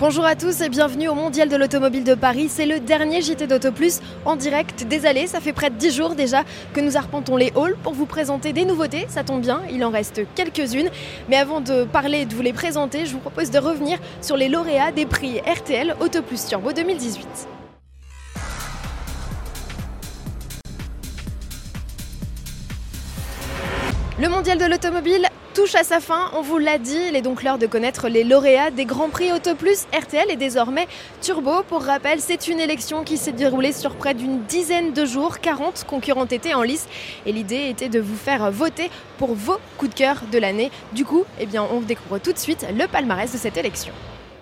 Bonjour à tous et bienvenue au Mondial de l'Automobile de Paris. C'est le dernier JT d'Auto Plus en direct des allées. Ça fait près de 10 jours déjà que nous arpentons les halls pour vous présenter des nouveautés. Ça tombe bien, il en reste quelques-unes. Mais avant de parler et de vous les présenter, je vous propose de revenir sur les lauréats des prix RTL Auto Plus Turbo 2018. Le mondial de l'automobile touche à sa fin, on vous l'a dit, il est donc l'heure de connaître les lauréats des Grands Prix Auto Plus RTL et désormais Turbo. Pour rappel, c'est une élection qui s'est déroulée sur près d'une dizaine de jours, 40 concurrents étaient en lice et l'idée était de vous faire voter pour vos coups de cœur de l'année. Du coup, eh bien, on découvre tout de suite le palmarès de cette élection.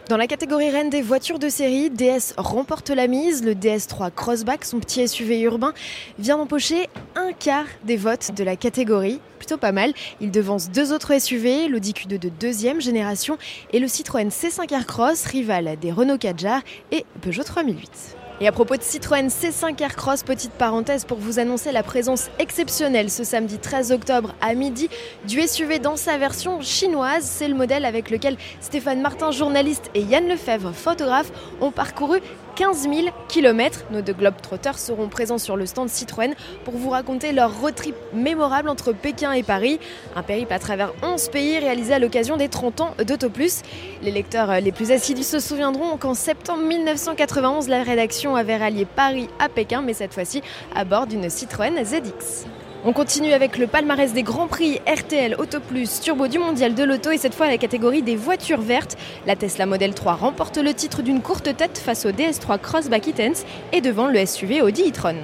Dans la catégorie reine des voitures de série, DS remporte la mise. Le DS3 Crossback, son petit SUV urbain, vient d'empocher un quart des votes de la catégorie. Plutôt pas mal. Il devance deux autres SUV, l'Audi Q2 de deuxième génération et le Citroën C5 Aircross, rival des Renault Kadjar et Peugeot 3008. Et à propos de Citroën C5 Aircross, petite parenthèse pour vous annoncer la présence exceptionnelle ce samedi 13 octobre à midi du SUV dans sa version chinoise. C'est le modèle avec lequel Stéphane Martin, journaliste, et Yann Lefebvre, photographe, ont parcouru 15 000 km. Nos deux Globetrotters seront présents sur le stand Citroën pour vous raconter leur road trip mémorable entre Pékin et Paris. Un périple à travers 11 pays réalisé à l'occasion des 30 ans d'Autoplus. Les lecteurs les plus assidus se souviendront qu'en septembre 1991, la rédaction avait rallié Paris à Pékin, mais cette fois-ci à bord d'une Citroën ZX. On continue avec le palmarès des Grands Prix RTL Auto Plus Turbo du Mondial de l'Auto et cette fois la catégorie des voitures vertes. La Tesla Model 3 remporte le titre d'une courte tête face au DS3 Crossback Intense et devant le SUV Audi e-tron.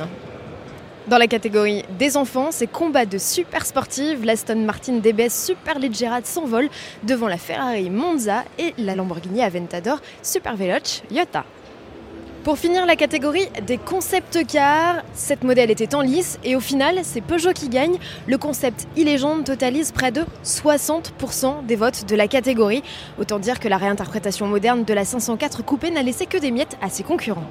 Dans la catégorie des enfants, c'est combat de super sportives. L'Aston Martin DBS Super Leggera s'envole devant la Ferrari Monza et la Lamborghini Aventador Super Veloce Iota. Pour finir la catégorie des concept cars, cette modèle était en lice et au final c'est Peugeot qui gagne. Le concept e-légende totalise près de 60% des votes de la catégorie. Autant dire que la réinterprétation moderne de la 504 coupée n'a laissé que des miettes à ses concurrents.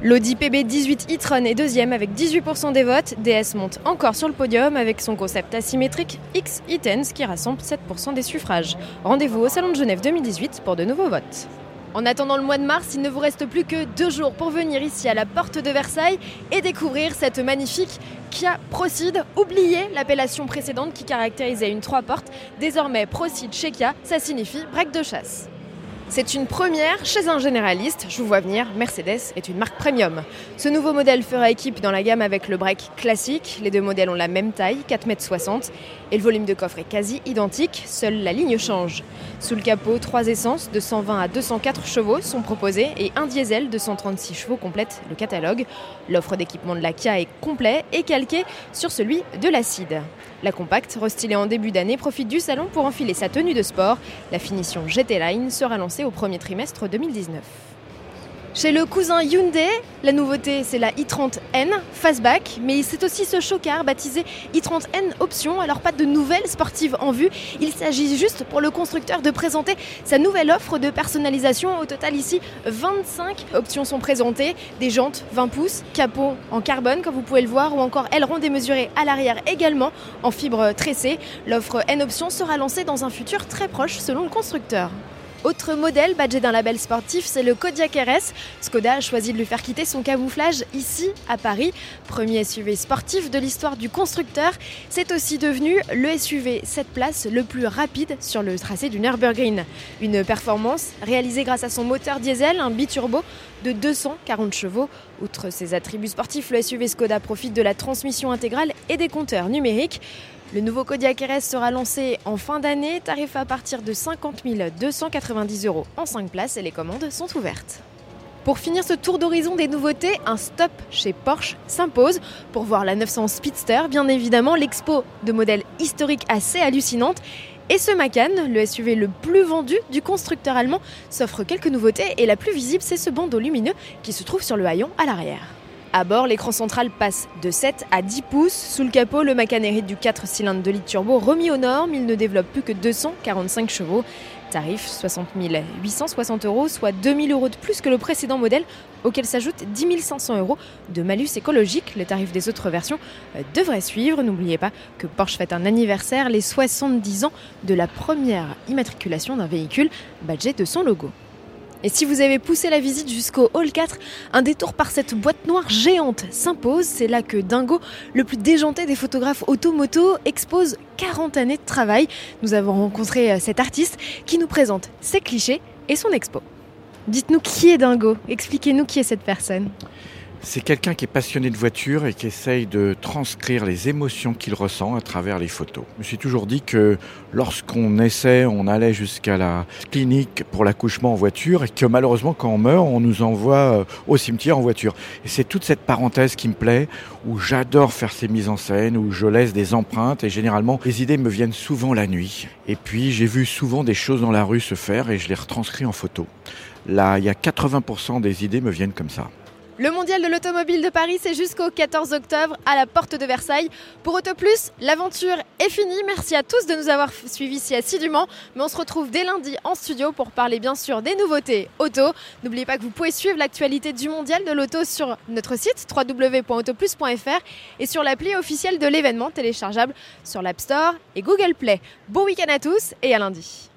L'Audi PB18 e-tron est deuxième avec 18% des votes. DS monte encore sur le podium avec son concept asymétrique X e-Tense qui rassemble 7% des suffrages. Rendez-vous au Salon de Genève 2018 pour de nouveaux votes. En attendant le mois de mars, il ne vous reste plus que deux jours pour venir ici à la porte de Versailles et découvrir cette magnifique Kia Procide. Oubliez l'appellation précédente qui caractérisait une trois portes. Désormais, Procide chez Kia, ça signifie break de chasse. C'est une première chez un généraliste, je vous vois venir, Mercedes est une marque premium. Ce nouveau modèle fera équipe dans la gamme avec le break classique, les deux modèles ont la même taille, 4,60 m, et le volume de coffre est quasi identique, seule la ligne change. Sous le capot, trois essences de 120 à 204 chevaux sont proposées et un diesel de 136 chevaux complète le catalogue. L'offre d'équipement de la Kia est complet et calqué sur celui de l'Acide. La compacte, restylée en début d'année, profite du salon pour enfiler sa tenue de sport. La finition GT Line sera lancée au premier trimestre 2019. Chez le cousin Hyundai, la nouveauté c'est la i30N Fastback, mais c'est aussi ce chocard baptisé i30N Option. Alors pas de nouvelles sportives en vue, il s'agit juste pour le constructeur de présenter sa nouvelle offre de personnalisation. Au total ici, 25 options sont présentées, des jantes 20 pouces, capot en carbone comme vous pouvez le voir, ou encore aileron démesuré à l'arrière également en fibre tressée. L'offre N Option sera lancée dans un futur très proche selon le constructeur. Autre modèle badgé d'un label sportif, c'est le Kodiaq RS. Skoda a choisi de lui faire quitter son camouflage ici à Paris. Premier SUV sportif de l'histoire du constructeur, c'est aussi devenu le SUV 7 places le plus rapide sur le tracé du Nürburgring. Une performance réalisée grâce à son moteur diesel, un biturbo de 240 chevaux. Outre ses attributs sportifs, le SUV Skoda profite de la transmission intégrale et des compteurs numériques. Le nouveau Kodiaq RS sera lancé en fin d'année, tarif à partir de 50 290 euros en 5 places et les commandes sont ouvertes. Pour finir ce tour d'horizon des nouveautés, un stop chez Porsche s'impose pour voir la 900 Speedster, bien évidemment l'expo de modèles historiques assez hallucinante. Et ce Macan, le SUV le plus vendu du constructeur allemand, s'offre quelques nouveautés et la plus visible c'est ce bandeau lumineux qui se trouve sur le haillon à l'arrière. À bord, l'écran central passe de 7 à 10 pouces. Sous le capot, le Macan hérite du 4 cylindres de litre turbo remis aux normes. Il ne développe plus que 245 chevaux. Tarif 60 860 euros, soit 2000 euros de plus que le précédent modèle, auquel s'ajoute 10 500 euros de malus écologique. Le tarif des autres versions euh, devrait suivre. N'oubliez pas que Porsche fête un anniversaire, les 70 ans de la première immatriculation d'un véhicule badgé de son logo. Et si vous avez poussé la visite jusqu'au Hall 4, un détour par cette boîte noire géante s'impose. C'est là que Dingo, le plus déjanté des photographes automoto, expose 40 années de travail. Nous avons rencontré euh, cet artiste qui nous présente ses clichés et son expo. Dites-nous qui est Dingo? Expliquez-nous qui est cette personne. C'est quelqu'un qui est passionné de voiture et qui essaye de transcrire les émotions qu'il ressent à travers les photos. Je me suis toujours dit que lorsqu'on essaie, on allait jusqu'à la clinique pour l'accouchement en voiture et que malheureusement quand on meurt, on nous envoie euh, au cimetière en voiture. Et c'est toute cette parenthèse qui me plaît, où j'adore faire ces mises en scène, où je laisse des empreintes et généralement les idées me viennent souvent la nuit. Et puis j'ai vu souvent des choses dans la rue se faire et je les retranscris en photo. Là, il y a 80% des idées me viennent comme ça. Le mondial de l'automobile de Paris, c'est jusqu'au 14 octobre à la porte de Versailles. Pour Autoplus, l'aventure est finie. Merci à tous de nous avoir suivis si assidûment. Mais on se retrouve dès lundi en studio pour parler bien sûr des nouveautés auto. N'oubliez pas que vous pouvez suivre l'actualité du mondial de l'auto sur notre site www.autoplus.fr et sur l'appli officielle de l'événement téléchargeable sur l'App Store et Google Play. Bon week-end à tous et à lundi.